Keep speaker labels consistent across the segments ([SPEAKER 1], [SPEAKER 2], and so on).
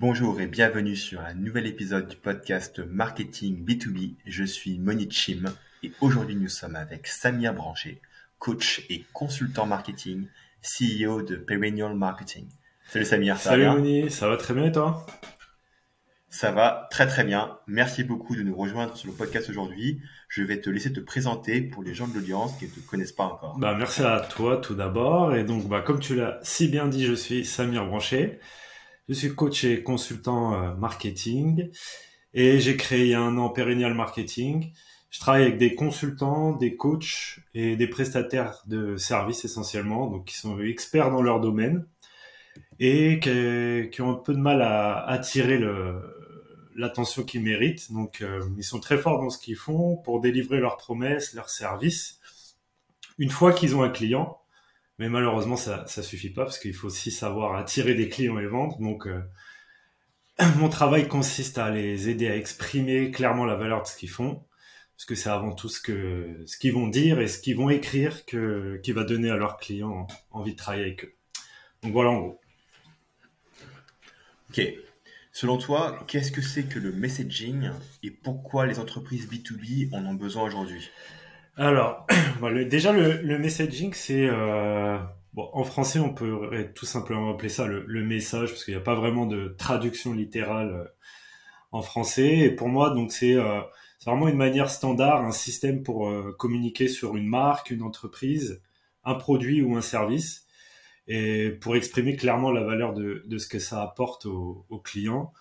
[SPEAKER 1] Bonjour et bienvenue sur un nouvel épisode du podcast Marketing B2B. Je suis Monique Chim et aujourd'hui nous sommes avec Samir Branché, coach et consultant marketing, CEO de Perennial Marketing.
[SPEAKER 2] Salut Samir, ça Salut va Moni, ça va très bien et toi?
[SPEAKER 1] Ça va très très bien. Merci beaucoup de nous rejoindre sur le podcast aujourd'hui. Je vais te laisser te présenter pour les gens de l'audience qui ne te connaissent pas encore.
[SPEAKER 2] Bah, merci à toi tout d'abord. Et donc, bah, comme tu l'as si bien dit, je suis Samir Branché. Je suis coach et consultant euh, marketing et j'ai créé il y a un an Perennial Marketing. Je travaille avec des consultants, des coachs et des prestataires de services essentiellement, donc qui sont experts dans leur domaine et qui, ont un peu de mal à attirer l'attention qu'ils méritent. Donc, euh, ils sont très forts dans ce qu'ils font pour délivrer leurs promesses, leurs services. Une fois qu'ils ont un client, mais malheureusement, ça ça suffit pas parce qu'il faut aussi savoir attirer des clients et vendre. Donc, euh, mon travail consiste à les aider à exprimer clairement la valeur de ce qu'ils font, parce que c'est avant tout ce qu'ils vont dire et ce qu'ils vont écrire que qui va donner à leurs clients envie de travailler avec eux. Donc voilà en gros.
[SPEAKER 1] Ok. Selon toi, qu'est-ce que c'est que le messaging et pourquoi les entreprises B2B en ont besoin aujourd'hui?
[SPEAKER 2] Alors, déjà le, messaging, c'est euh, en français on peut tout simplement appeler ça le, message parce qu'il n'y a pas vraiment de traduction littérale euh, en français. Et pour moi, donc c'est euh, vraiment une manière standard, un système pour communiquer sur une marque, une entreprise, un produit ou un service, et pour exprimer clairement la valeur de, ce que ça apporte aux au clients.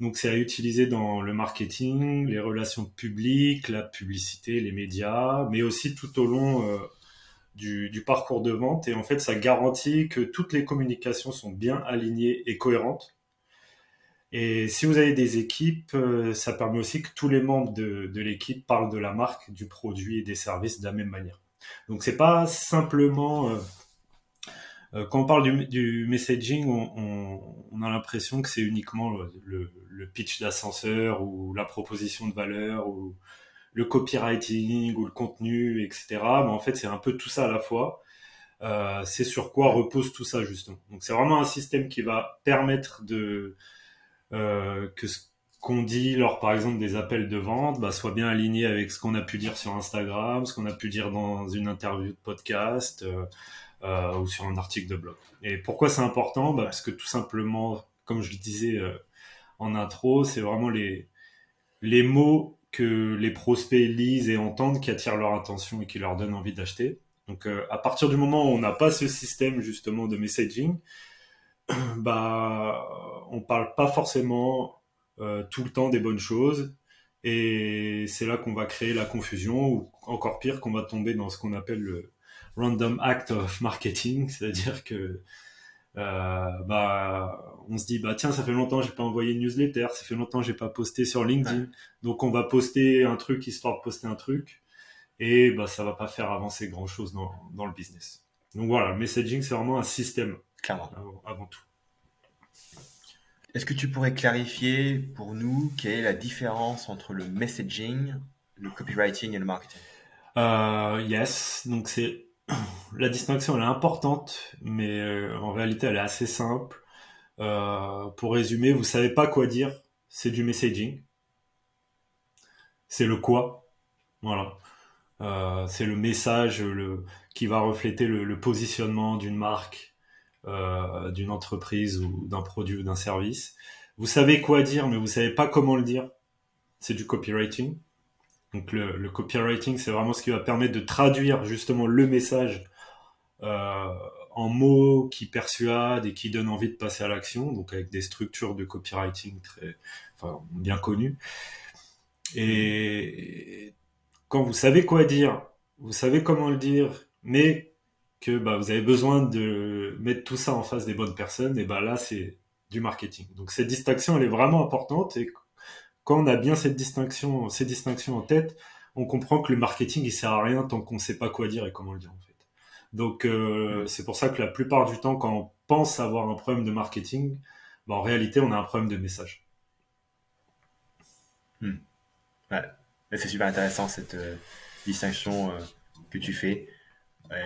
[SPEAKER 2] Donc c'est à utiliser dans le marketing, les relations publiques, la publicité, les médias, mais aussi tout au long euh, du, parcours de vente. Et en fait, ça garantit que toutes les communications sont bien alignées et cohérentes. Et si vous avez des équipes, euh, ça permet aussi que tous les membres de, l'équipe parlent de la marque, du produit et des services de la même manière. Donc c'est pas simplement euh, quand on parle du, messaging, on, a l'impression que c'est uniquement le, pitch d'ascenseur ou la proposition de valeur ou le copywriting ou le contenu, etc. Mais en fait, c'est un peu tout ça à la fois. Euh, c'est sur quoi repose tout ça justement. Donc c'est vraiment un système qui va permettre de euh, que ce qu'on dit lors par exemple des appels de vente bah, soit bien aligné avec ce qu'on a pu dire sur Instagram, ce qu'on a pu dire dans une interview de podcast. Euh, ou sur un article de blog. Et pourquoi c'est important bah, Parce que tout simplement, comme je le disais euh, en intro, c'est vraiment les, les mots que les prospects lisent et entendent qui attirent leur attention et qui leur donnent envie d'acheter. Donc euh, à partir du moment où on n'a pas ce système justement de messaging, bah on parle pas forcément tout le temps des bonnes choses et c'est là qu'on va créer la confusion ou encore pire qu'on va tomber dans ce qu'on appelle le, random act of marketing, c'est-à-dire que euh, bah, on se dit bah tiens ça fait longtemps j'ai pas envoyé une newsletter, ça fait longtemps j'ai pas posté sur LinkedIn, donc on va poster un truc histoire de poster un truc. Et bah ça va pas faire avancer grand chose dans, dans le business. Donc voilà, le messaging c'est vraiment un système
[SPEAKER 1] clairement.
[SPEAKER 2] avant tout.
[SPEAKER 1] Est-ce que tu pourrais clarifier pour nous quelle est la différence entre le messaging, le copywriting et le marketing?
[SPEAKER 2] Euh, Yes, donc c'est la distinction elle est importante, mais euh, en réalité elle est assez simple. Euh, pour résumer, vous savez pas quoi dire, c'est du messaging. C'est le quoi, voilà. Euh, c'est le message le, qui va refléter le, positionnement d'une marque, d'une entreprise ou d'un produit ou d'un service. Vous savez quoi dire, mais vous savez pas comment le dire. C'est du copywriting. Donc le, copywriting, c'est vraiment ce qui va permettre de traduire justement le message en mots qui persuadent et qui donnent envie de passer à l'action, donc avec des structures de copywriting très, enfin, bien connues. Et quand vous savez quoi dire, vous savez comment le dire, mais que bah, vous avez besoin de mettre tout ça en face des bonnes personnes, et bah là c'est du marketing. Donc cette distinction elle est vraiment importante et quand on a bien cette distinction, ces distinctions en tête, on comprend que le marketing il sert à rien tant qu'on ne sait pas quoi dire et comment le dire. Donc euh, c'est pour ça que la plupart du temps, quand on pense avoir un problème de marketing, bah, en réalité on a un problème de message.
[SPEAKER 1] Hmm. Ouais. C'est super intéressant cette euh, distinction euh, que tu fais.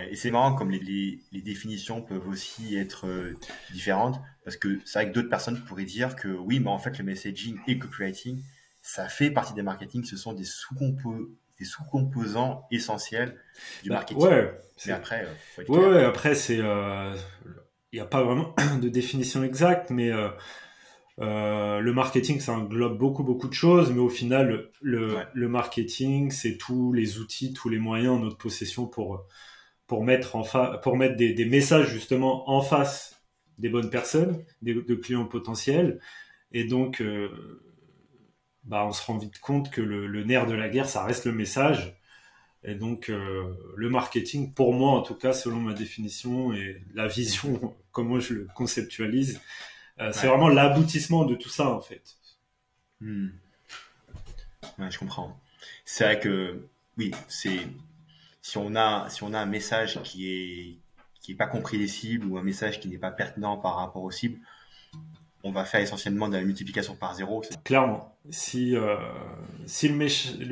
[SPEAKER 1] et c'est marrant comme les, les, définitions peuvent aussi être différentes parce que c'est vrai que d'autres personnes pourraient dire que oui, mais en fait, le messaging et copywriting, ça fait partie des marketing, ce sont des sous-composants essentiels du bah, marketing.
[SPEAKER 2] Ouais,
[SPEAKER 1] mais après,
[SPEAKER 2] euh, ouais, après, c'est. Euh, il n'y a pas vraiment de définition exacte, mais. le marketing, ça englobe beaucoup, beaucoup de choses, mais au final, le, le marketing, c'est tous les outils, tous les moyens en notre possession pour, pour mettre, en pour mettre des, des, messages justement en face des bonnes personnes, des, de clients potentiels. Et donc, euh, bah, on se rend vite compte que le, le, nerf de la guerre, ça reste le message. Et donc, euh, le marketing, pour moi en tout cas, selon ma définition et la vision, comment je le conceptualise, euh, c'est vraiment l'aboutissement de tout ça en fait.
[SPEAKER 1] Hmm. Ouais, je comprends. C'est vrai que, oui, c'est si on a si on a un message qui est qui est pas compris des cibles ou un message qui n'est pas pertinent par rapport aux cibles, on va faire essentiellement de la multiplication par zéro.
[SPEAKER 2] Clairement, si euh, le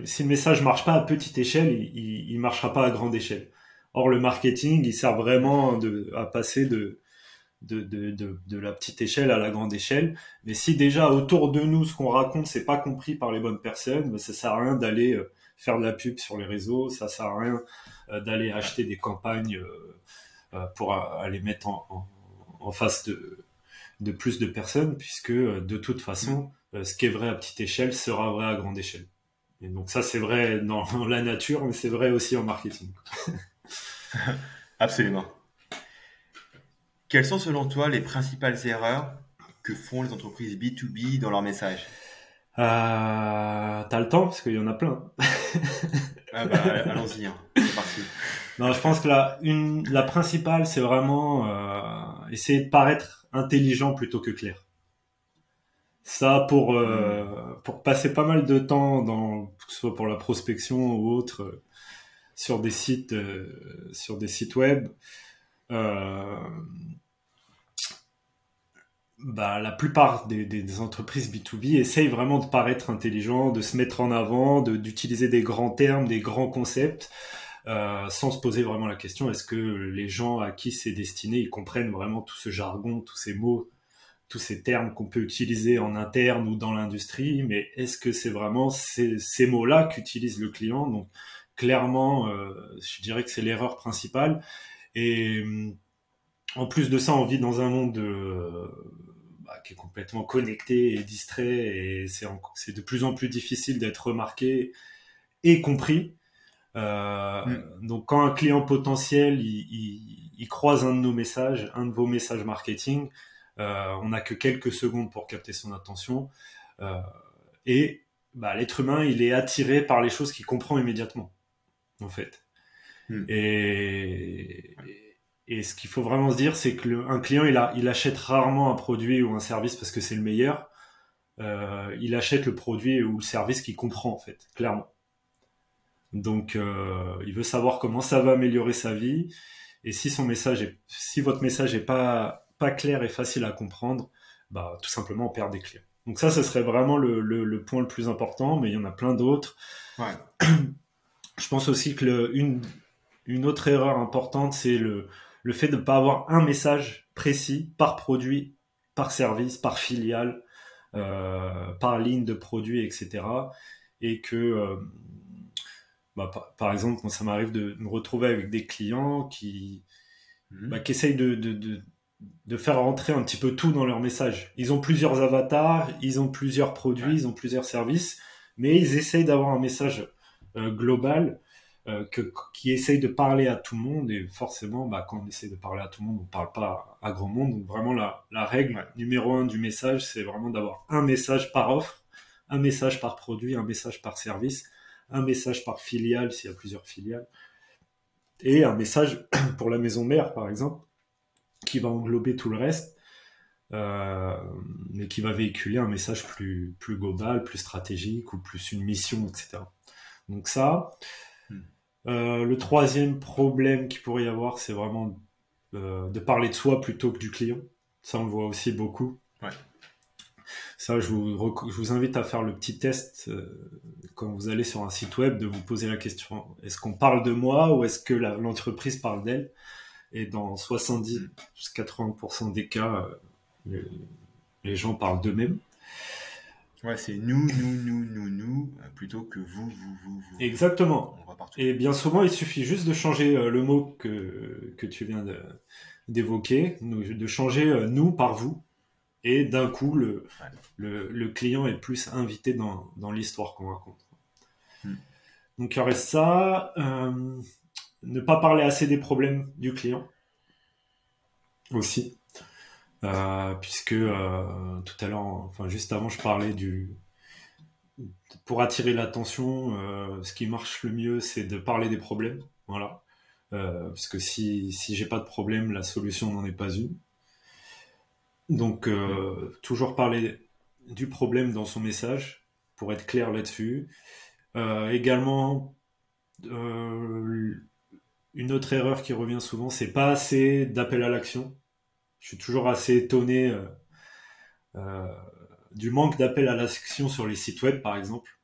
[SPEAKER 2] si le message marche pas à petite échelle, il, il marchera pas à grande échelle. Or le marketing, il sert vraiment à passer de la petite échelle à la grande échelle. Mais si déjà autour de nous, ce qu'on raconte, c'est pas compris par les bonnes personnes, ben, ça sert à rien d'aller euh, faire de la pub sur les réseaux, ça sert à rien euh, d'aller acheter des campagnes pour aller mettre en, face de, de, plus de personnes, puisque de toute façon, ce qui est vrai à petite échelle sera vrai à grande échelle. Et donc ça, c'est vrai dans la nature, mais c'est vrai aussi en marketing.
[SPEAKER 1] Absolument. Quelles sont selon toi les principales erreurs que font les entreprises B2B dans leur message?
[SPEAKER 2] Euh, T'as le temps parce qu'il y en a plein.
[SPEAKER 1] ah bah, allons-y, hein. c'est parti.
[SPEAKER 2] Non, je pense que la, une, la principale, c'est vraiment euh, essayer de paraître intelligent plutôt que clair. Ça, pour euh, pour passer pas mal de temps dans, que ce soit pour la prospection ou autre, euh, sur des sites euh, sur des sites web. Bah, la plupart des, entreprises B2B essayent vraiment de paraître intelligents, de se mettre en avant, d'utiliser des grands termes, des grands concepts, euh, sans se poser vraiment la question est-ce que les gens à qui c'est destiné, ils comprennent vraiment tout ce jargon, tous ces mots, tous ces termes qu'on peut utiliser en interne ou dans l'industrie, mais est-ce que c'est vraiment ces, mots-là qu'utilise le client? Donc clairement, euh, je dirais que c'est l'erreur principale. Et en plus de ça, on vit dans un monde de bah, qui est complètement connecté et distrait et c'est de plus en plus difficile d'être remarqué et compris. Euh, mm. Donc quand un client potentiel il, il, croise un de nos messages, un de vos messages marketing, euh, on n'a que quelques secondes pour capter son attention euh, et bah, l'être humain il est attiré par les choses qu'il comprend immédiatement en fait. Mm. Et, et ce qu'il faut vraiment se dire, c'est que un client, il, a, il achète rarement un produit ou un service parce que c'est le meilleur. Euh, il achète le produit ou le service qu'il comprend en fait, clairement. Donc, euh, il veut savoir comment ça va améliorer sa vie. Et si son message est, si votre message est pas pas clair et facile à comprendre, bah tout simplement on perd des clients. Donc ça, ce serait vraiment le, le, le point le plus important, mais il y en a plein d'autres.
[SPEAKER 1] Ouais.
[SPEAKER 2] Je pense aussi que le, une une autre erreur importante, c'est le le fait de ne pas avoir un message précis par produit, par service, par filiale, euh, par ligne de produit, etc. Et que, euh, bah, par, exemple, quand ça m'arrive de me retrouver avec des clients qui, mhm. bah, qui essayent de, de, de, de, faire rentrer un petit peu tout dans leur message. Ils ont plusieurs avatars, ils ont plusieurs produits, ils ont plusieurs services, mais ils essayent d'avoir un message euh, global euh, que, qui essaye de parler à tout le monde. Et forcément bah, quand on essaye de parler à tout le monde on parle pas à, grand monde. Donc vraiment la, la règle numéro un du message c'est vraiment d'avoir un message par offre un message par produit un message par service un message par filiale s'il y a plusieurs filiales et un message pour la maison mère par exemple qui va englober tout le reste euh, mais qui va véhiculer un message plus plus global plus stratégique ou plus une mission etc donc ça euh, le troisième problème qu'il pourrait y avoir, c'est vraiment euh, de parler de soi plutôt que du client. Ça, on le voit aussi beaucoup. Ça, je vous, je vous invite à faire le petit test quand vous allez sur un site web de vous poser la question est-ce qu'on parle de moi ou est-ce que l'entreprise parle d'elle? Et dans 70-80% des cas, les, les gens parlent d'eux-mêmes.
[SPEAKER 1] Ouais, c'est nous, nous, nous, nous, nous, plutôt que vous, vous, vous, vous.
[SPEAKER 2] Exactement. Et bien souvent, il suffit juste de changer euh, le mot que, que tu viens d'évoquer, de changer euh, nous par vous. Et d'un coup, le, le, le, client est plus invité dans, dans l'histoire qu'on raconte. Hmm. Donc il reste ça. Euh, ne pas parler assez des problèmes du client aussi. Euh, puisque euh, tout à l'heure, enfin juste avant, je parlais du pour attirer l'attention, ce qui marche le mieux, c'est de parler des problèmes, voilà. parce que si si j'ai pas de problème, la solution n'en est pas une. Donc toujours parler du problème dans son message pour être clair là-dessus. également, une autre erreur qui revient souvent, c'est pas assez d'appel à l'action je suis toujours assez étonné euh, euh, du manque d'appel à l'action sur les sites web, par exemple.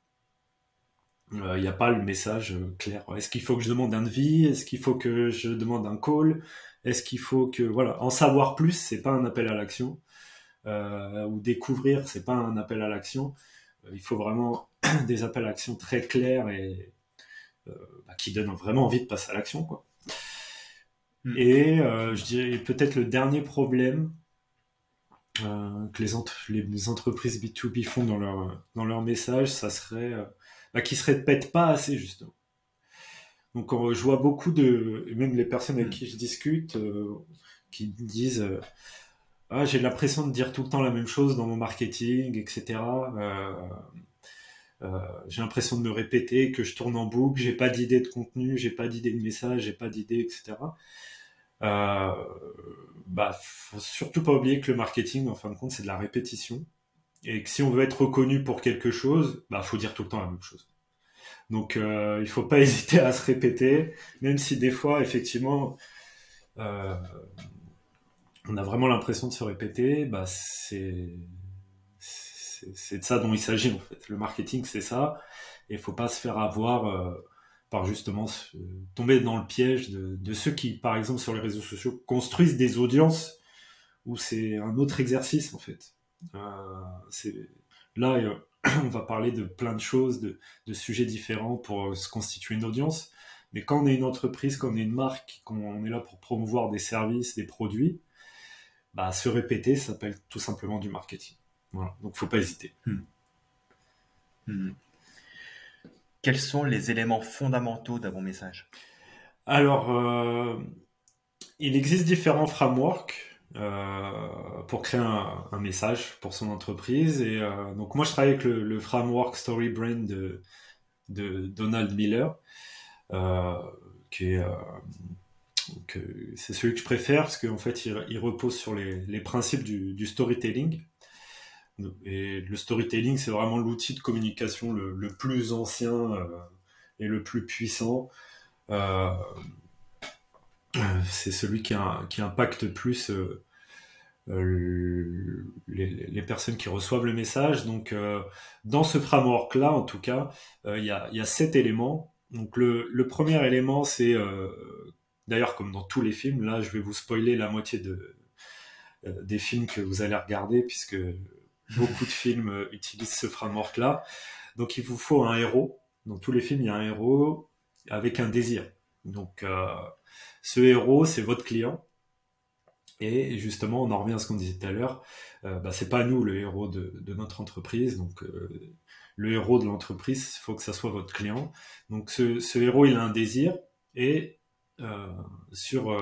[SPEAKER 2] Il euh, n'y a pas le message clair. Est-ce qu'il faut que je demande un devis? Est-ce qu'il faut que je demande un call? Est-ce qu'il faut que voilà, en savoir plus, c'est pas un appel à l'action. ou découvrir, c'est pas un appel à l'action. il faut vraiment des appels à l'action très clairs et bah, qui donnent vraiment envie de passer à l'action, quoi. Mm. Et euh, je dirais peut-être le dernier problème euh, que les, les, entreprises B2B font dans leur, dans leur message, ça serait euh, bah, qu'ils ne se répètent pas assez justement. Donc je vois beaucoup de, même les personnes avec mm. qui je discute, qui disent ah, j'ai l'impression de dire tout le temps la même chose dans mon marketing, etc. j'ai l'impression de me répéter, que je tourne en boucle, j'ai pas d'idée de contenu, j'ai pas d'idée de message, j'ai pas d'idée, etc euh, bah, faut surtout pas oublier que le marketing, en fin de compte, c'est de la répétition. Et que si on veut être reconnu pour quelque chose, bah, faut dire tout le temps la même chose. Donc, euh, il faut pas hésiter à se répéter, même si des fois, effectivement, euh, on a vraiment l'impression de se répéter. Bah, c'est c'est de ça dont il s'agit en fait. Le marketing, c'est ça. Et il faut pas se faire avoir euh, par justement tomber dans le piège de, ceux qui, par exemple, sur les réseaux sociaux, construisent des audiences où c'est un autre exercice en fait. Euh, là, euh, on va parler de plein de choses, de, sujets différents pour euh, se constituer une audience. Mais quand on est une entreprise, quand on est une marque, quand on est là pour promouvoir des services, des produits, bah, se répéter, ça s'appelle tout simplement du marketing. Voilà. Donc, faut pas hésiter. Hmm.
[SPEAKER 1] Hmm. Quels sont les éléments fondamentaux d'un bon message?
[SPEAKER 2] Alors, euh, il existe différents frameworks pour créer un, message pour son entreprise. Et euh, donc, moi, je travaille avec le, framework Story Brain de, Donald Miller, qui est c'est celui que je préfère parce qu'en fait, il, repose sur les, principes du storytelling. Et le storytelling, c'est vraiment l'outil de communication le, plus ancien euh, et le plus puissant. Euh, c'est celui qui, impacte plus euh, les, personnes qui reçoivent le message. Donc, dans ce framework-là, en tout cas, il y a, sept éléments. Donc, le, premier élément, c'est d'ailleurs comme dans tous les films. Là, je vais vous spoiler la moitié de, des films que vous allez regarder, puisque Beaucoup de films euh, utilisent ce framework-là. Donc il vous faut un héros. Dans tous les films, il y a un héros avec un désir. Donc euh, ce héros, c'est votre client. Et justement, on en revient à ce qu'on disait tout à l'heure. Euh, bah, c'est pas nous le héros de, notre entreprise. Donc euh, le héros de l'entreprise, il faut que ça soit votre client. Donc ce, héros, il a un désir et sur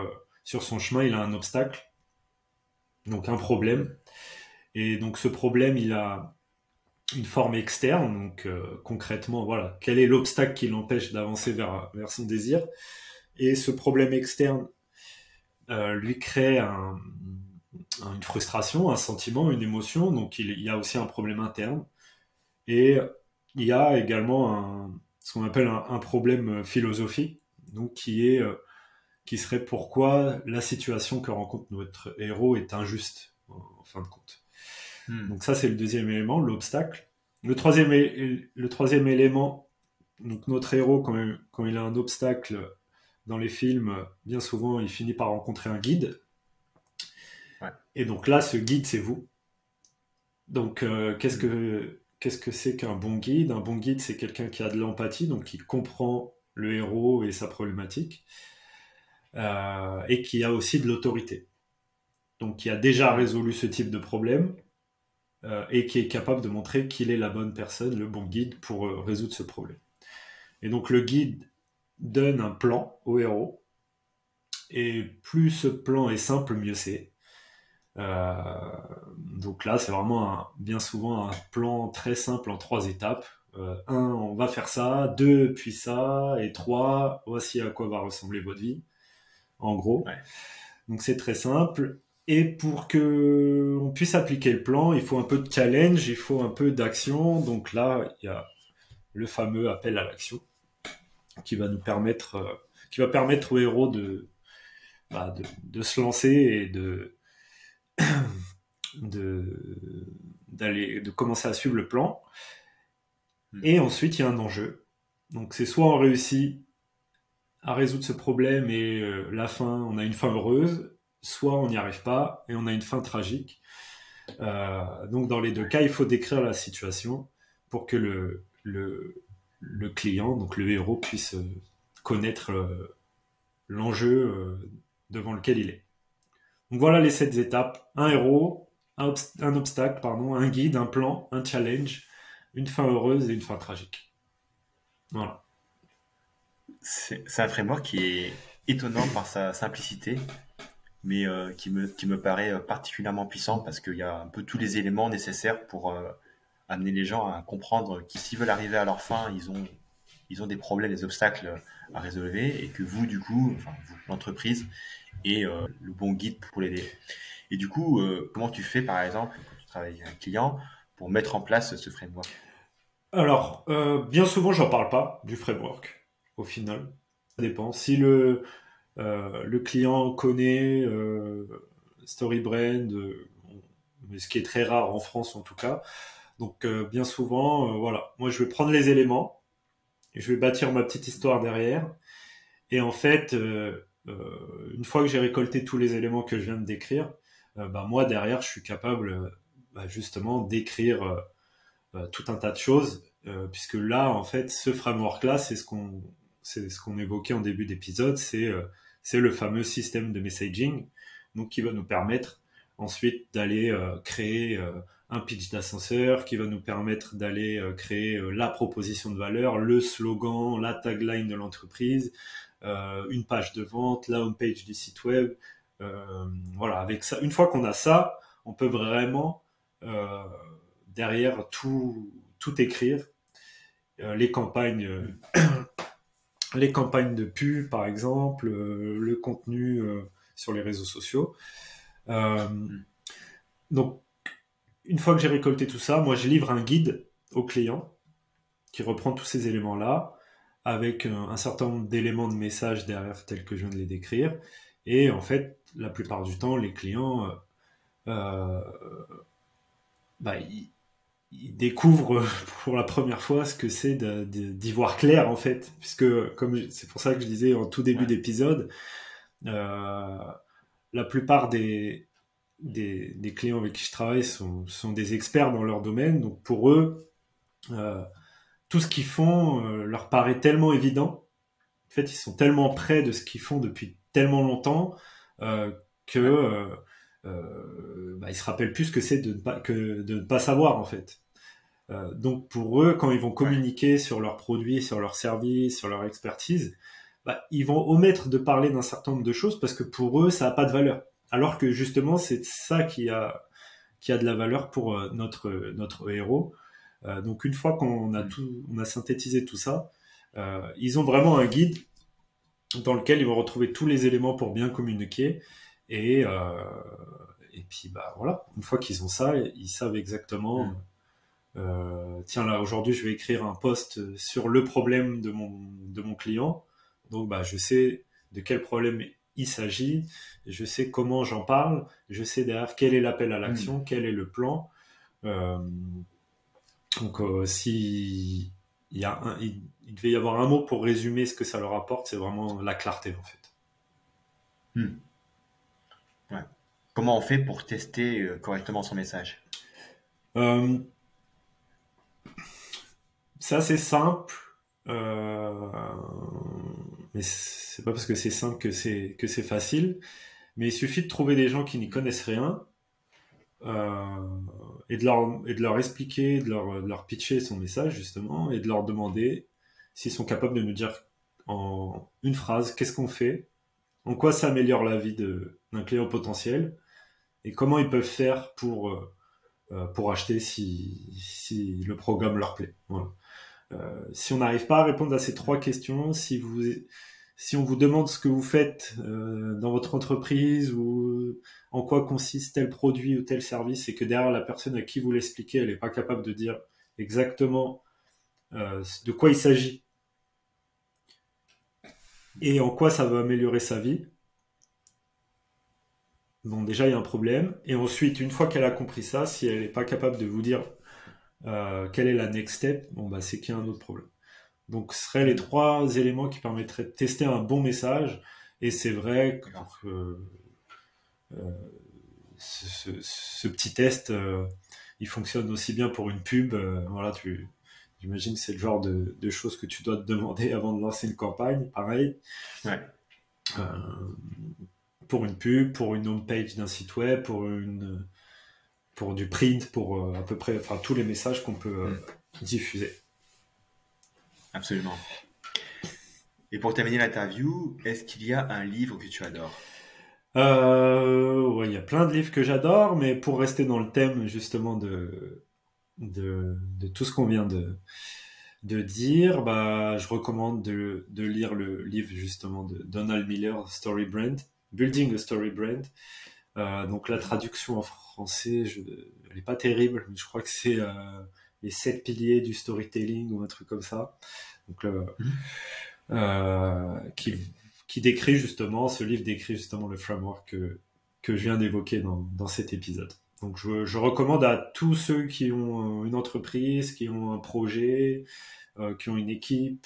[SPEAKER 2] son chemin, il a un obstacle, donc un problème. Et donc ce problème, il a une forme externe. Donc euh, concrètement, voilà, quel est l'obstacle qui l'empêche d'avancer vers, son désir Et ce problème externe euh, lui crée une frustration, un sentiment, une émotion. Donc il, y a aussi un problème interne. Et il y a également ce qu'on appelle un, problème philosophique, qui est euh, qui serait pourquoi la situation que rencontre notre héros est injuste en fin de compte. Hmm. Donc ça, c'est le deuxième élément, l'obstacle. Le troisième, le troisième élément, donc notre héros, quand, quand il a un obstacle dans les films, bien souvent, il finit par rencontrer un guide. Et donc là, ce guide, c'est vous. Donc, euh, qu'est-ce que qu'est-ce que c'est qu'un bon guide? Un bon guide, c'est quelqu'un qui a de l'empathie, donc qui comprend le héros et sa problématique, euh, et qui a aussi de l'autorité. Donc, qui a déjà résolu ce type de problème euh, et qui est capable de montrer qu'il est la bonne personne, le bon guide pour résoudre ce problème. Et donc, le guide donne un plan au héros, et plus ce plan est simple, mieux c'est. Euh, donc là, c'est vraiment bien souvent un plan très simple en trois étapes. Euh, un, on va faire ça. Deux, puis ça. Et trois, voici à quoi va ressembler votre vie. En gros. Donc c'est très simple. Et pour que on puisse appliquer le plan, il faut un peu de challenge, il faut un peu d'action. Donc là, il y a le fameux appel à l'action qui va nous permettre, euh, qui va permettre au héros de, bah, de, de, se lancer et de, de, d'aller, de commencer à suivre le plan. Hmm. Et ensuite, il y a un enjeu. Donc, c'est soit on réussit à résoudre ce problème et euh, la fin, on a une fin heureuse, soit on n'y arrive pas et on a une fin tragique. Euh, donc, dans les deux cas, il faut décrire la situation pour que le, client, donc le héros, puisse euh, connaître l'enjeu devant lequel il est. Donc voilà les sept étapes. Un héros, un, obstacle, pardon, un guide, un plan, un challenge, une fin heureuse et une fin tragique. Voilà.
[SPEAKER 1] C'est un framework qui est étonnant par sa simplicité, mais euh, qui, me, qui me paraît euh, particulièrement puissant parce qu'il y a un peu tous les éléments nécessaires pour euh, amener les gens à comprendre qu'ils s'ils veulent arriver à leur fin, ils ont, ils ont des problèmes, des obstacles à résoudre et que vous, du coup, enfin, l'entreprise, euh, le bon guide pour l'aider. Et du coup, comment tu fais, par exemple, quand tu travailles avec un client, pour mettre en place ce framework?
[SPEAKER 2] Alors, bien souvent, j'en parle pas du framework, au final. Ça dépend. Si le, le client connaît StoryBrand, ce qui est très rare en France en tout cas, donc bien souvent, voilà, moi je vais prendre les éléments, et je vais bâtir ma petite histoire derrière, et en fait, euh, une fois que j'ai récolté tous les éléments que je viens de décrire, euh, bah, moi derrière, je suis capable euh, bah, justement d'écrire tout un tas de choses, puisque là, en fait, ce framework-là, c'est ce qu'on c'est ce qu'on évoquait en début d'épisode, c'est c'est le fameux système de messaging, qui va nous permettre ensuite d'aller créer un pitch d'ascenseur, qui va nous permettre d'aller créer la proposition de valeur, le slogan, la tagline de l'entreprise, euh, une page de vente, la home page du site web. Euh, voilà, avec ça, une fois qu'on a ça, on peut vraiment euh, derrière tout écrire. les campagnes, les campagnes de pub, par exemple, le contenu sur les réseaux sociaux. donc, une fois que j'ai récolté tout ça, moi je livre un guide au client qui reprend tous ces éléments-là avec un, certain nombre d'éléments de message derrière tels que je viens de les décrire. Et en fait, la plupart du temps, les clients, euh, euh bah, découvrent pour la première fois ce que c'est d'y voir clair, en fait. Puisque, comme c'est pour ça que je disais en tout début d'épisode, euh, la plupart des, des, des, clients avec qui je travaille sont, sont, des experts dans leur domaine. Donc pour eux, euh, tout ce qu'ils font euh, leur paraît tellement évident. En fait, ils sont tellement près de ce qu'ils font depuis tellement longtemps euh, que euh, euh, bah, ils se rappellent plus ce que c'est de ne pas que de ne pas savoir en fait. Euh, donc pour eux, quand ils vont communiquer sur leurs produits, sur leurs services, sur leur expertise, bah, ils vont omettre de parler d'un certain nombre de choses parce que pour eux, ça n'a pas de valeur. Alors que justement, c'est ça qui a qui a de la valeur pour notre notre héros. Euh, donc une fois qu'on a tout, on a synthétisé tout ça, euh, ils ont vraiment un guide dans lequel ils vont retrouver tous les éléments pour bien communiquer et euh, et puis bah voilà, une fois qu'ils ont ça, ils savent exactement. Mm. Euh, tiens là aujourd'hui je vais écrire un post sur le problème de mon de mon client. Donc bah je sais de quel problème il s'agit, je sais comment j'en parle, je sais derrière quel est l'appel à l'action, mm. quel est le plan. donc si il, y a un, il, devait y avoir un mot pour résumer ce que ça leur apporte, c'est vraiment la clarté en fait.
[SPEAKER 1] Hmm. Comment on fait pour tester correctement son message?
[SPEAKER 2] Euh, c'est simple. Euh, mais c'est pas parce que c'est simple que c'est facile. Mais il suffit de trouver des gens qui n'y connaissent rien euh, et de leur et de leur expliquer, de leur, de leur pitcher son message justement et de leur demander s'ils sont capables de nous dire en une phrase qu'est-ce qu'on fait, en quoi ça améliore la vie d'un client potentiel? Et comment ils peuvent faire pour euh, euh, pour acheter si, si le programme leur plaît. Euh, si on n'arrive pas à répondre à ces trois questions, si vous si on vous demande ce que vous faites dans votre entreprise ou en quoi consiste tel produit ou tel service et que derrière la personne à qui vous l'expliquez, elle n'est pas capable de dire exactement de quoi il s'agit et en quoi ça va améliorer sa vie, bon déjà il y a un problème. Et ensuite, une fois qu'elle a compris ça, si elle n'est pas capable de vous dire euh, quelle est la next step, bon bah c'est qu'il y a un autre problème. Donc ce seraient les trois éléments qui permettraient de tester un bon message. Et c'est vrai que euh, ce, petit test, euh, il fonctionne aussi bien pour une pub. voilà, tu, j'imagine que c'est le genre de, de, choses que tu dois te demander avant de lancer une campagne, pareil.
[SPEAKER 1] Ouais
[SPEAKER 2] pour une pub, pour une home page d'un site web, pour une pour du print, pour euh, à peu près enfin tous les messages qu'on peut euh, mm. diffuser.
[SPEAKER 1] Absolument. Et pour terminer l'interview, est-ce qu'il y a un livre que tu adores?
[SPEAKER 2] Euh, Il y a plein de livres que j'adore, mais pour rester dans le thème justement de, de, de tout ce qu'on vient de, de dire, bah, je recommande de, de, lire le livre justement de Donald Miller, Story Brand, Building a Story Brand. Euh, donc la traduction en français, je, elle n'est pas terrible, mais je crois que c'est euh, les sept piliers du storytelling ou un truc comme ça. Donc mhm. euh, qui, qui décrit justement, ce livre décrit justement le framework que, que je viens d'évoquer dans, dans cet épisode. Donc je, je, recommande à tous ceux qui ont une entreprise, qui ont un projet, euh, qui ont une équipe,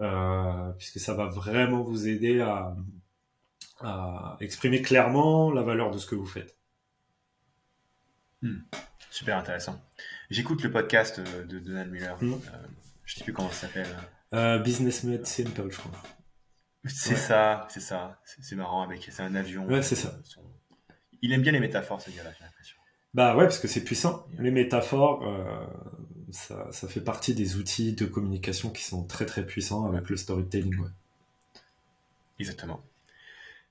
[SPEAKER 2] euh, puisque ça va vraiment vous aider à, à exprimer clairement la valeur de ce que vous faites.
[SPEAKER 1] Hmm. Super intéressant. J'écoute le podcast euh, de Donald Miller. Hmm. Euh, je ne sais plus comment ça s'appelle.
[SPEAKER 2] Euh, Business Made Simple, je crois.
[SPEAKER 1] C'est ça, c'est ça. C'est marrant avec. C'est un avion.
[SPEAKER 2] Ouais, c'est ça.
[SPEAKER 1] Il aime bien les métaphores, ce gars-là, j'ai l'impression.
[SPEAKER 2] Bah ouais, parce que c'est puissant. Les métaphores, ça, ça, fait partie des outils de communication qui sont très très puissants avec le storytelling. Ouais.
[SPEAKER 1] Exactement.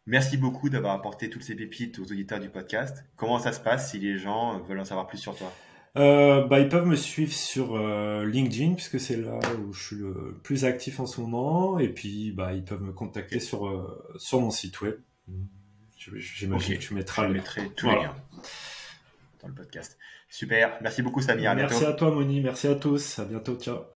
[SPEAKER 1] Merci beaucoup d'avoir apporté toutes ces pépites aux auditeurs du podcast. Comment ça se passe si les gens veulent en savoir plus sur toi?
[SPEAKER 2] Euh, bah, Ils peuvent me suivre sur euh, LinkedIn, puisque c'est là où je suis le plus actif en ce moment. Et puis, bah, ils peuvent me contacter sur, euh, sur mon site web.
[SPEAKER 1] J'imagine que tu mettras je mettrai tous les liens dans le podcast. Super. Merci beaucoup, Samir.
[SPEAKER 2] Merci à toi, Moni. Merci à tous. À bientôt. Ciao.